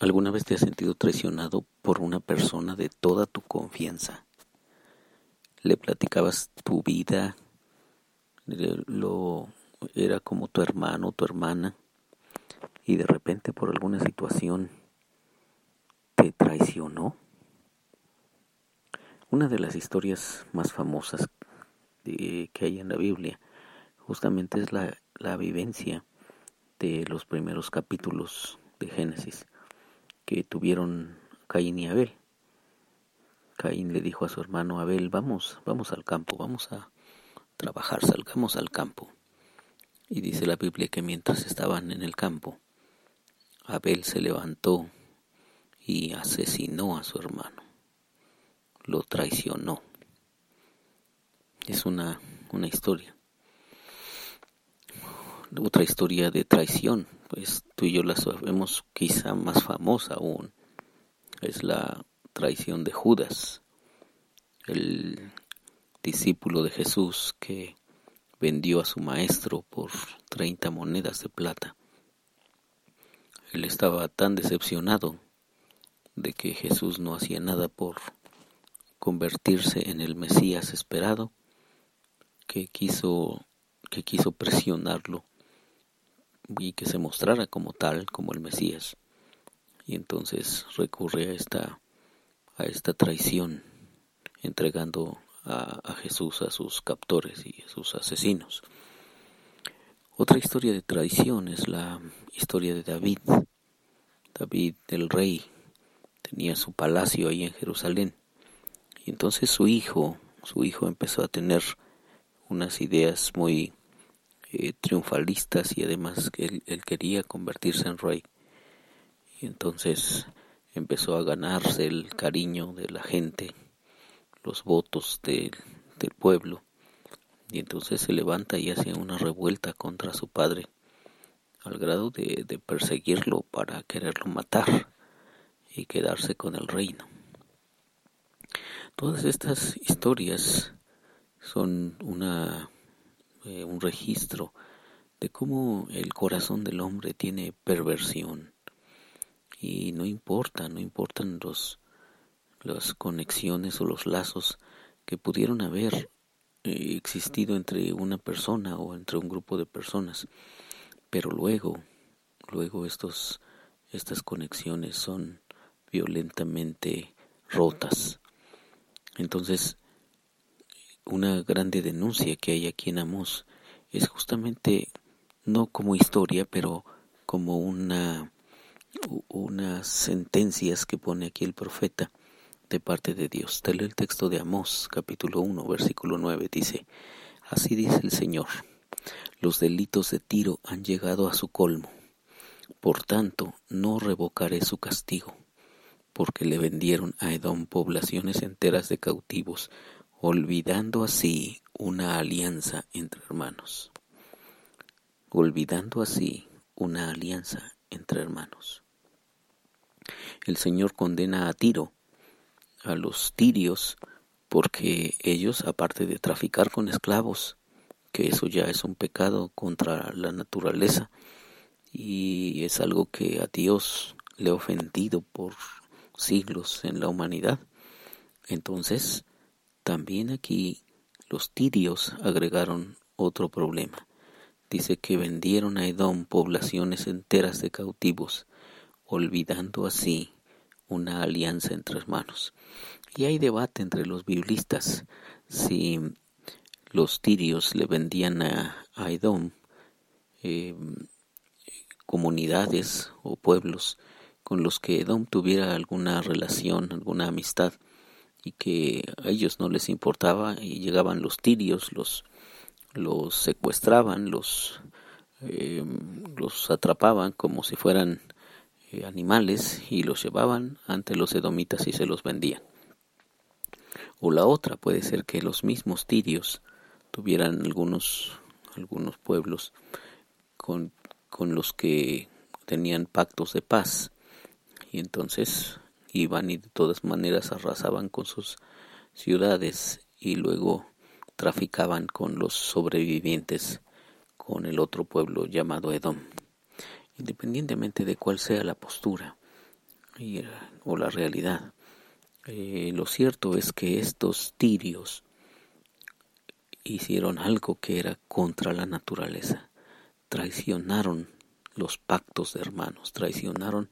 ¿Alguna vez te has sentido traicionado por una persona de toda tu confianza? Le platicabas tu vida, lo era como tu hermano tu hermana, y de repente por alguna situación te traicionó. Una de las historias más famosas que hay en la Biblia justamente es la, la vivencia de los primeros capítulos de Génesis que tuvieron Caín y Abel. Caín le dijo a su hermano Abel, vamos, vamos al campo, vamos a trabajar, salgamos al campo. Y dice la Biblia que mientras estaban en el campo, Abel se levantó y asesinó a su hermano, lo traicionó. Es una, una historia. Otra historia de traición pues tú y yo la sabemos quizá más famosa aún, es la traición de Judas, el discípulo de Jesús que vendió a su maestro por 30 monedas de plata. Él estaba tan decepcionado de que Jesús no hacía nada por convertirse en el Mesías esperado que quiso que quiso presionarlo y que se mostrara como tal, como el Mesías. Y entonces recurre a esta, a esta traición, entregando a, a Jesús a sus captores y a sus asesinos. Otra historia de traición es la historia de David. David, el rey, tenía su palacio ahí en Jerusalén. Y entonces su hijo, su hijo empezó a tener unas ideas muy eh, triunfalistas y además que él, quería convertirse en rey. Y entonces empezó a ganarse el cariño de la gente, los votos del pueblo. Y entonces se levanta y hace una revuelta contra su padre, al grado de, de perseguirlo para quererlo matar y quedarse con el reino. Todas estas historias son una un registro de cómo el corazón del hombre tiene perversión y no importa, no importan los las conexiones o los lazos que pudieron haber eh, existido entre una persona o entre un grupo de personas, pero luego, luego estos estas conexiones son violentamente rotas. Entonces, una grande denuncia que hay aquí en Amos. Es justamente no como historia, pero como una unas sentencias que pone aquí el profeta de parte de Dios. Te el texto de Amós, capítulo 1, versículo 9, dice, Así dice el Señor, los delitos de Tiro han llegado a su colmo, por tanto no revocaré su castigo, porque le vendieron a Edom poblaciones enteras de cautivos, olvidando así una alianza entre hermanos. Olvidando así una alianza entre hermanos. El Señor condena a Tiro, a los tirios, porque ellos, aparte de traficar con esclavos, que eso ya es un pecado contra la naturaleza y es algo que a Dios le ha ofendido por siglos en la humanidad. Entonces, también aquí los tirios agregaron otro problema. Dice que vendieron a Edom poblaciones enteras de cautivos, olvidando así una alianza entre hermanos. Y hay debate entre los biblistas si los tirios le vendían a, Edom eh, comunidades o pueblos con los que Edom tuviera alguna relación, alguna amistad y que a ellos no les importaba y llegaban los tirios, los, los secuestraban, los, eh, los atrapaban como si fueran eh, animales y los llevaban ante los edomitas y se los vendían. O la otra puede ser que los mismos tirios tuvieran algunos, algunos pueblos con, con los que tenían pactos de paz y entonces iban y de todas maneras arrasaban con sus ciudades y luego traficaban con los sobrevivientes con el otro pueblo llamado Edom. Independientemente de cuál sea la postura, o la realidad. Eh, lo cierto es que estos tirios hicieron algo que era contra la naturaleza. Traicionaron los pactos de hermanos, traicionaron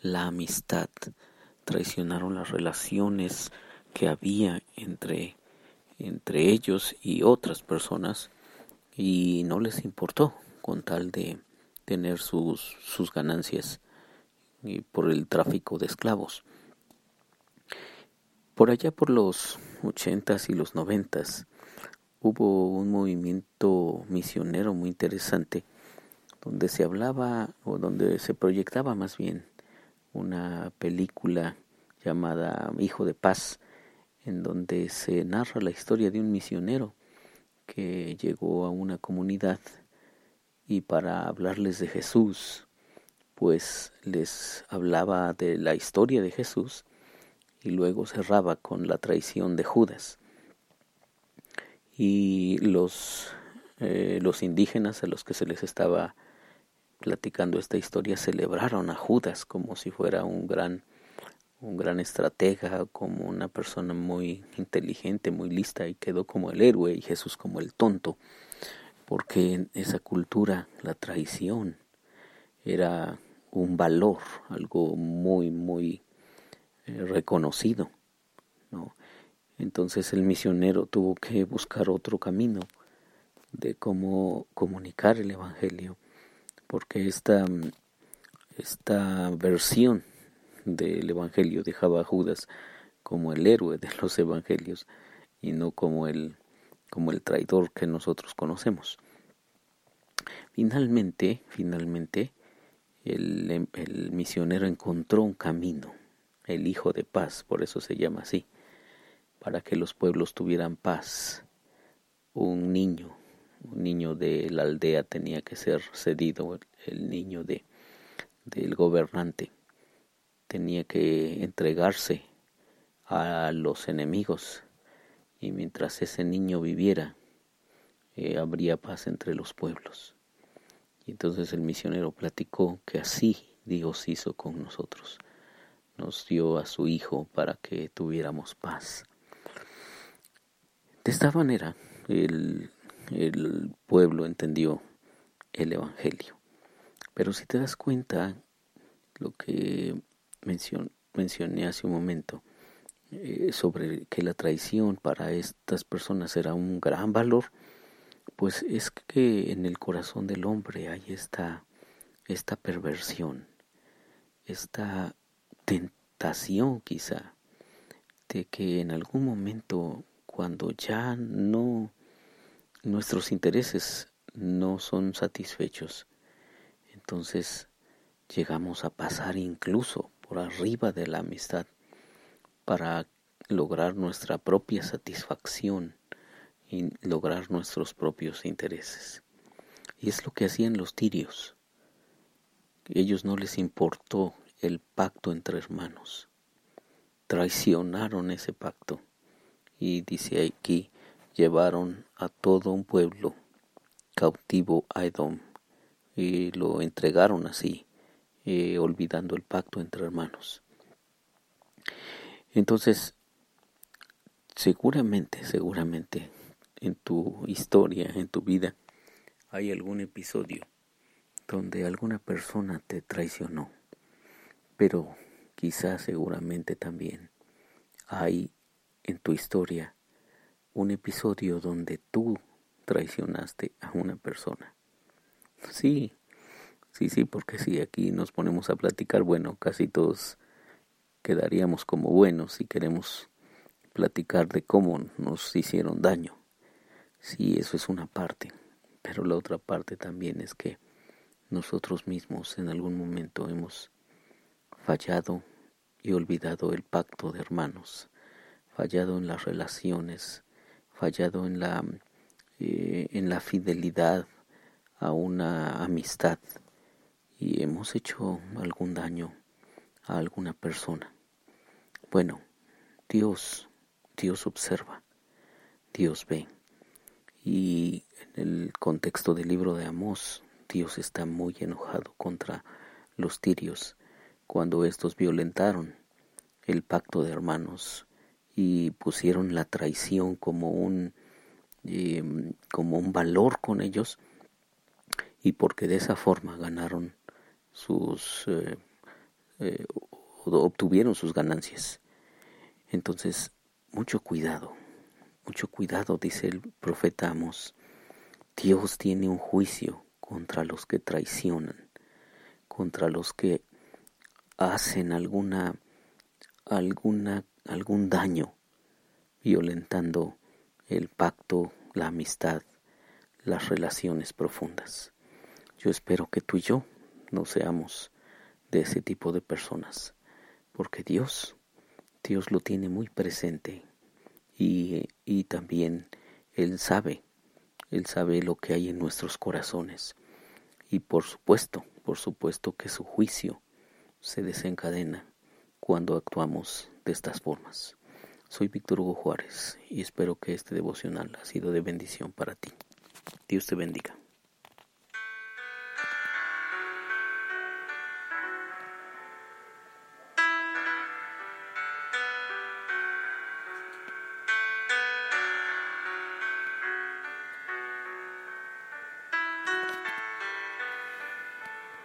la amistad, traicionaron las relaciones que había entre, entre ellos y otras personas y no les importó con tal de tener sus, sus ganancias y por el tráfico de esclavos. Por allá por los ochentas y los noventas hubo un movimiento misionero muy interesante donde se hablaba o donde se proyectaba más bien una película llamada Hijo de Paz, en donde se narra la historia de un misionero que llegó a una comunidad y para hablarles de Jesús, pues les hablaba de la historia de Jesús y luego cerraba con la traición de Judas. Y los, eh, los indígenas a los que se les estaba platicando esta historia celebraron a Judas como si fuera un gran un gran estratega, como una persona muy inteligente, muy lista y quedó como el héroe y Jesús como el tonto, porque en esa cultura la traición era un valor, algo muy, muy eh, reconocido. ¿no? Entonces el misionero tuvo que buscar otro camino de cómo comunicar el Evangelio, porque esta, esta versión del Evangelio dejaba a Judas como el héroe de los Evangelios y no como el, como el traidor que nosotros conocemos. Finalmente, finalmente, el, el misionero encontró un camino, el Hijo de Paz, por eso se llama así, para que los pueblos tuvieran paz. Un niño, un niño de la aldea tenía que ser cedido, el niño de, del gobernante tenía que entregarse a los enemigos y mientras ese niño viviera eh, habría paz entre los pueblos. Y entonces el misionero platicó que así Dios hizo con nosotros. Nos dio a su Hijo para que tuviéramos paz. De esta manera el, el pueblo entendió el Evangelio. Pero si te das cuenta, lo que mencioné hace un momento eh, sobre que la traición para estas personas era un gran valor, pues es que en el corazón del hombre hay esta, esta perversión, esta tentación quizá de que en algún momento cuando ya no nuestros intereses no son satisfechos, entonces llegamos a pasar incluso por arriba de la amistad para lograr nuestra propia satisfacción y lograr nuestros propios intereses. Y es lo que hacían los tirios. Ellos no les importó el pacto entre hermanos. Traicionaron ese pacto. Y dice aquí, llevaron a todo un pueblo cautivo a Edom y lo entregaron así eh, olvidando el pacto entre hermanos. Entonces, seguramente, seguramente en tu historia, en tu vida, hay algún episodio donde alguna persona te traicionó, pero quizás seguramente también hay en tu historia un episodio donde tú traicionaste a una persona. Sí, Sí, sí, porque si aquí nos ponemos a platicar, bueno, casi todos quedaríamos como buenos si queremos platicar de cómo nos hicieron daño. Sí, eso es una parte, pero la otra parte también es que nosotros mismos en algún momento hemos fallado y olvidado el pacto de hermanos, fallado en las relaciones, fallado en la, eh, en la fidelidad a una amistad y hemos hecho algún daño a alguna persona. Bueno, Dios, Dios observa, Dios ve. Y en el contexto del libro de Amós, Dios está muy enojado contra los tirios cuando estos violentaron el pacto de hermanos y pusieron la traición como un em, como un valor con ellos y porque de esa forma ganaron sus eh, eh, obtuvieron sus ganancias. Entonces mucho cuidado mucho cuidado dice el profeta Amos Dios tiene un juicio contra los que traicionan contra los que hacen alguna alguna algún daño violentando el pacto, la amistad, las relaciones profundas. Yo espero que tú y yo no seamos de ese tipo de personas, porque Dios, Dios lo tiene muy presente y, y también Él sabe, Él sabe lo que hay en nuestros corazones. Y por supuesto, por supuesto que su juicio se desencadena cuando actuamos de estas formas. Soy Víctor Hugo Juárez y espero que este devocional ha sido de bendición para ti. Dios te bendiga.